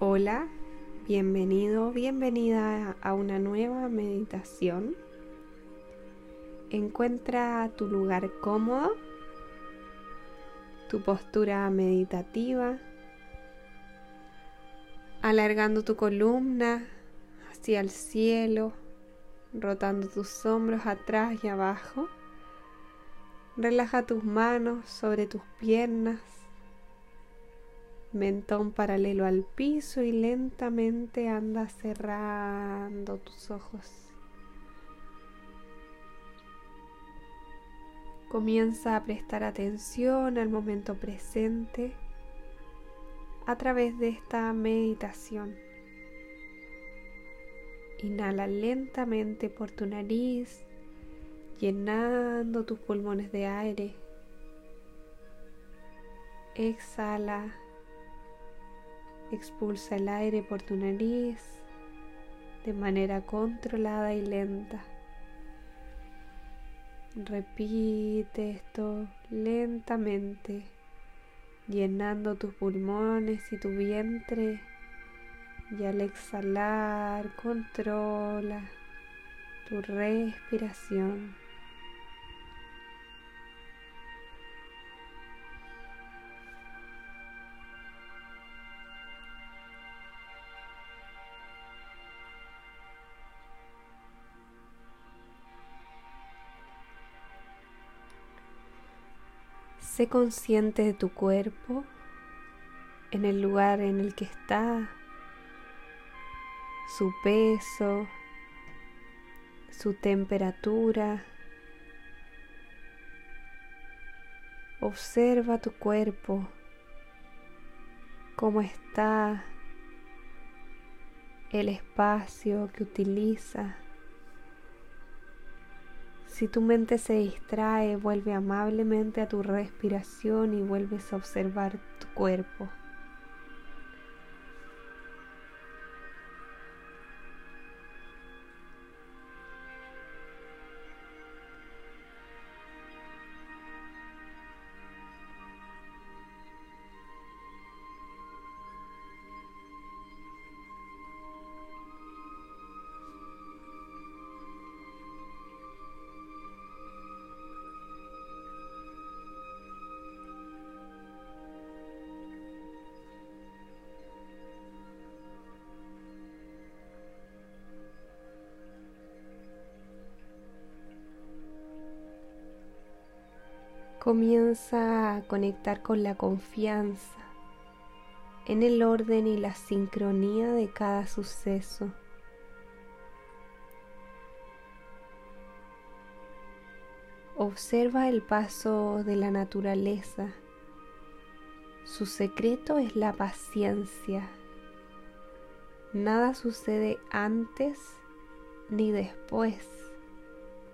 Hola, bienvenido, bienvenida a una nueva meditación. Encuentra tu lugar cómodo, tu postura meditativa, alargando tu columna hacia el cielo, rotando tus hombros atrás y abajo. Relaja tus manos sobre tus piernas mentón paralelo al piso y lentamente anda cerrando tus ojos. Comienza a prestar atención al momento presente a través de esta meditación. Inhala lentamente por tu nariz, llenando tus pulmones de aire. Exhala Expulsa el aire por tu nariz de manera controlada y lenta. Repite esto lentamente, llenando tus pulmones y tu vientre. Y al exhalar, controla tu respiración. Sé consciente de tu cuerpo, en el lugar en el que está, su peso, su temperatura. Observa tu cuerpo, cómo está, el espacio que utiliza. Si tu mente se distrae, vuelve amablemente a tu respiración y vuelves a observar tu cuerpo. Comienza a conectar con la confianza en el orden y la sincronía de cada suceso. Observa el paso de la naturaleza. Su secreto es la paciencia. Nada sucede antes ni después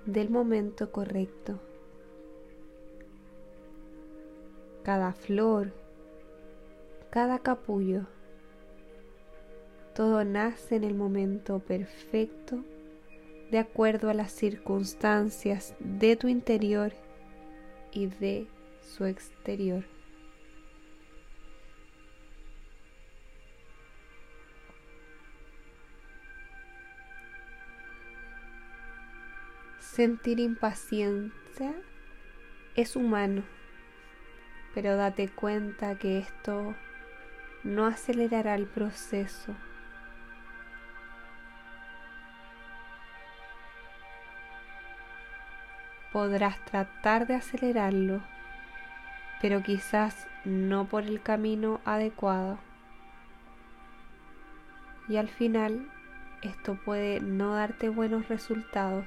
del momento correcto. Cada flor, cada capullo. Todo nace en el momento perfecto de acuerdo a las circunstancias de tu interior y de su exterior. Sentir impaciencia es humano pero date cuenta que esto no acelerará el proceso. Podrás tratar de acelerarlo, pero quizás no por el camino adecuado. Y al final esto puede no darte buenos resultados.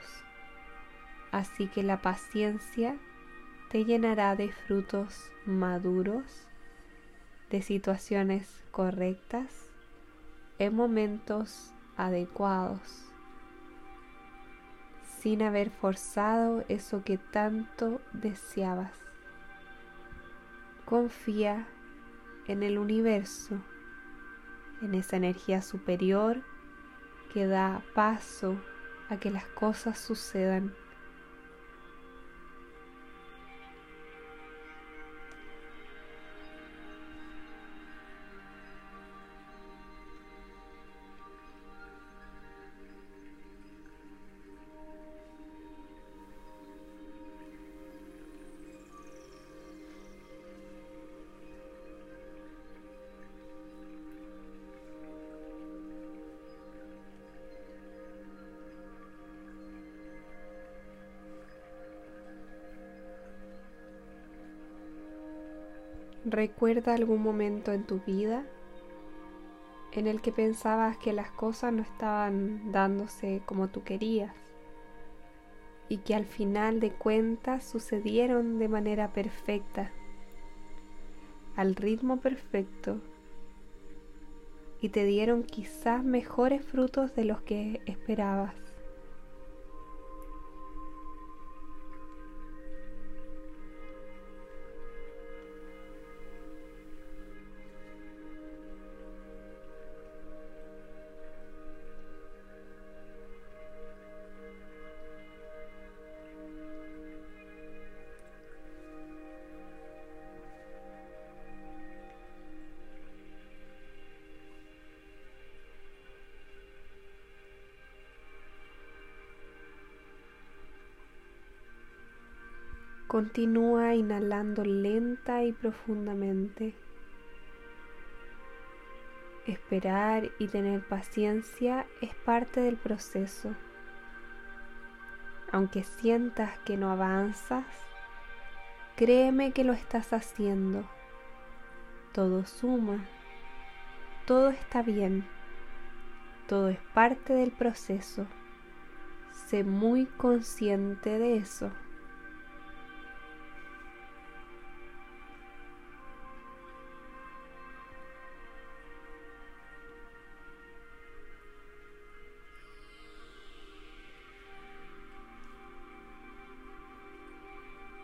Así que la paciencia te llenará de frutos maduros, de situaciones correctas, en momentos adecuados, sin haber forzado eso que tanto deseabas. Confía en el universo, en esa energía superior que da paso a que las cosas sucedan Recuerda algún momento en tu vida en el que pensabas que las cosas no estaban dándose como tú querías y que al final de cuentas sucedieron de manera perfecta, al ritmo perfecto y te dieron quizás mejores frutos de los que esperabas. Continúa inhalando lenta y profundamente. Esperar y tener paciencia es parte del proceso. Aunque sientas que no avanzas, créeme que lo estás haciendo. Todo suma, todo está bien, todo es parte del proceso. Sé muy consciente de eso.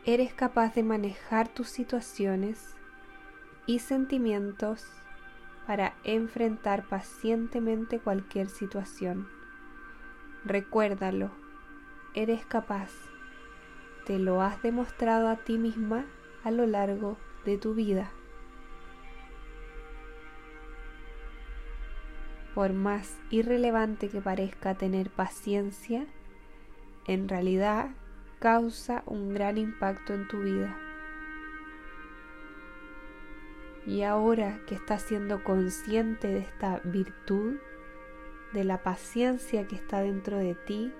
Eres capaz de manejar tus situaciones y sentimientos para enfrentar pacientemente cualquier situación. Recuérdalo, eres capaz. Te lo has demostrado a ti misma a lo largo de tu vida. Por más irrelevante que parezca tener paciencia, en realidad causa un gran impacto en tu vida. Y ahora que estás siendo consciente de esta virtud, de la paciencia que está dentro de ti,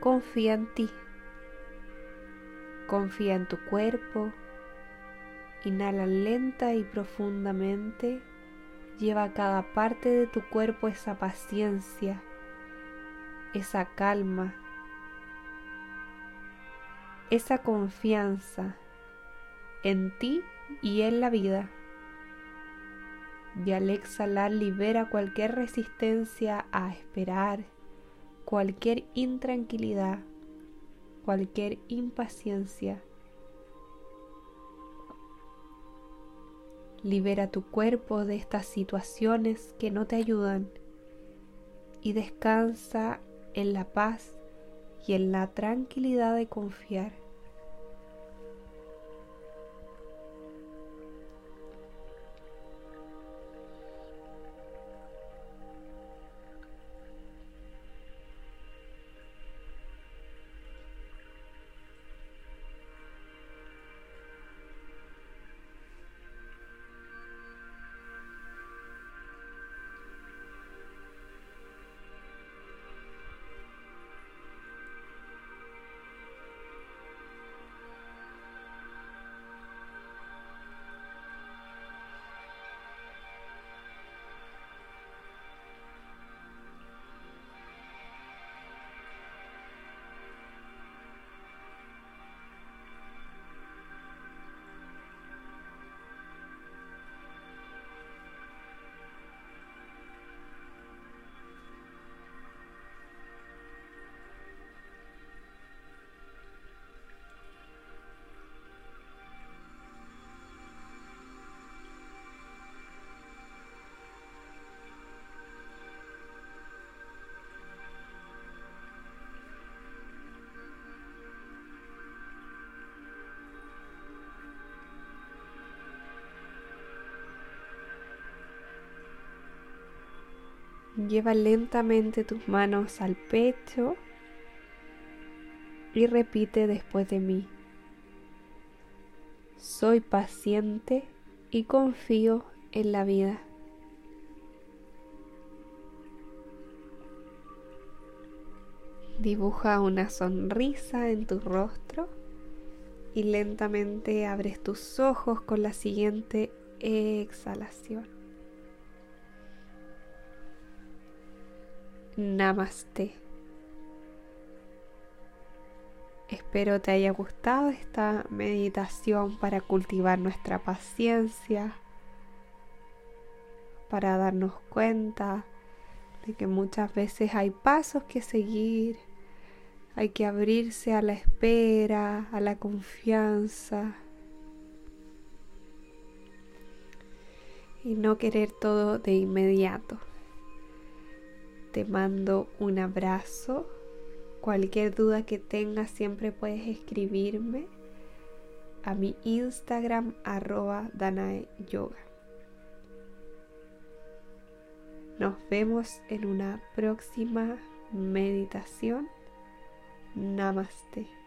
confía en ti. Confía en tu cuerpo. Inhala lenta y profundamente. Lleva a cada parte de tu cuerpo esa paciencia, esa calma, esa confianza en ti y en la vida. Y al exhalar libera cualquier resistencia a esperar, cualquier intranquilidad, cualquier impaciencia. Libera tu cuerpo de estas situaciones que no te ayudan y descansa en la paz y en la tranquilidad de confiar Lleva lentamente tus manos al pecho y repite después de mí. Soy paciente y confío en la vida. Dibuja una sonrisa en tu rostro y lentamente abres tus ojos con la siguiente exhalación. Namaste. Espero te haya gustado esta meditación para cultivar nuestra paciencia, para darnos cuenta de que muchas veces hay pasos que seguir, hay que abrirse a la espera, a la confianza y no querer todo de inmediato. Te mando un abrazo Cualquier duda que tengas siempre puedes escribirme a mi Instagram arroba Danae Yoga. Nos vemos en una próxima meditación. Namaste.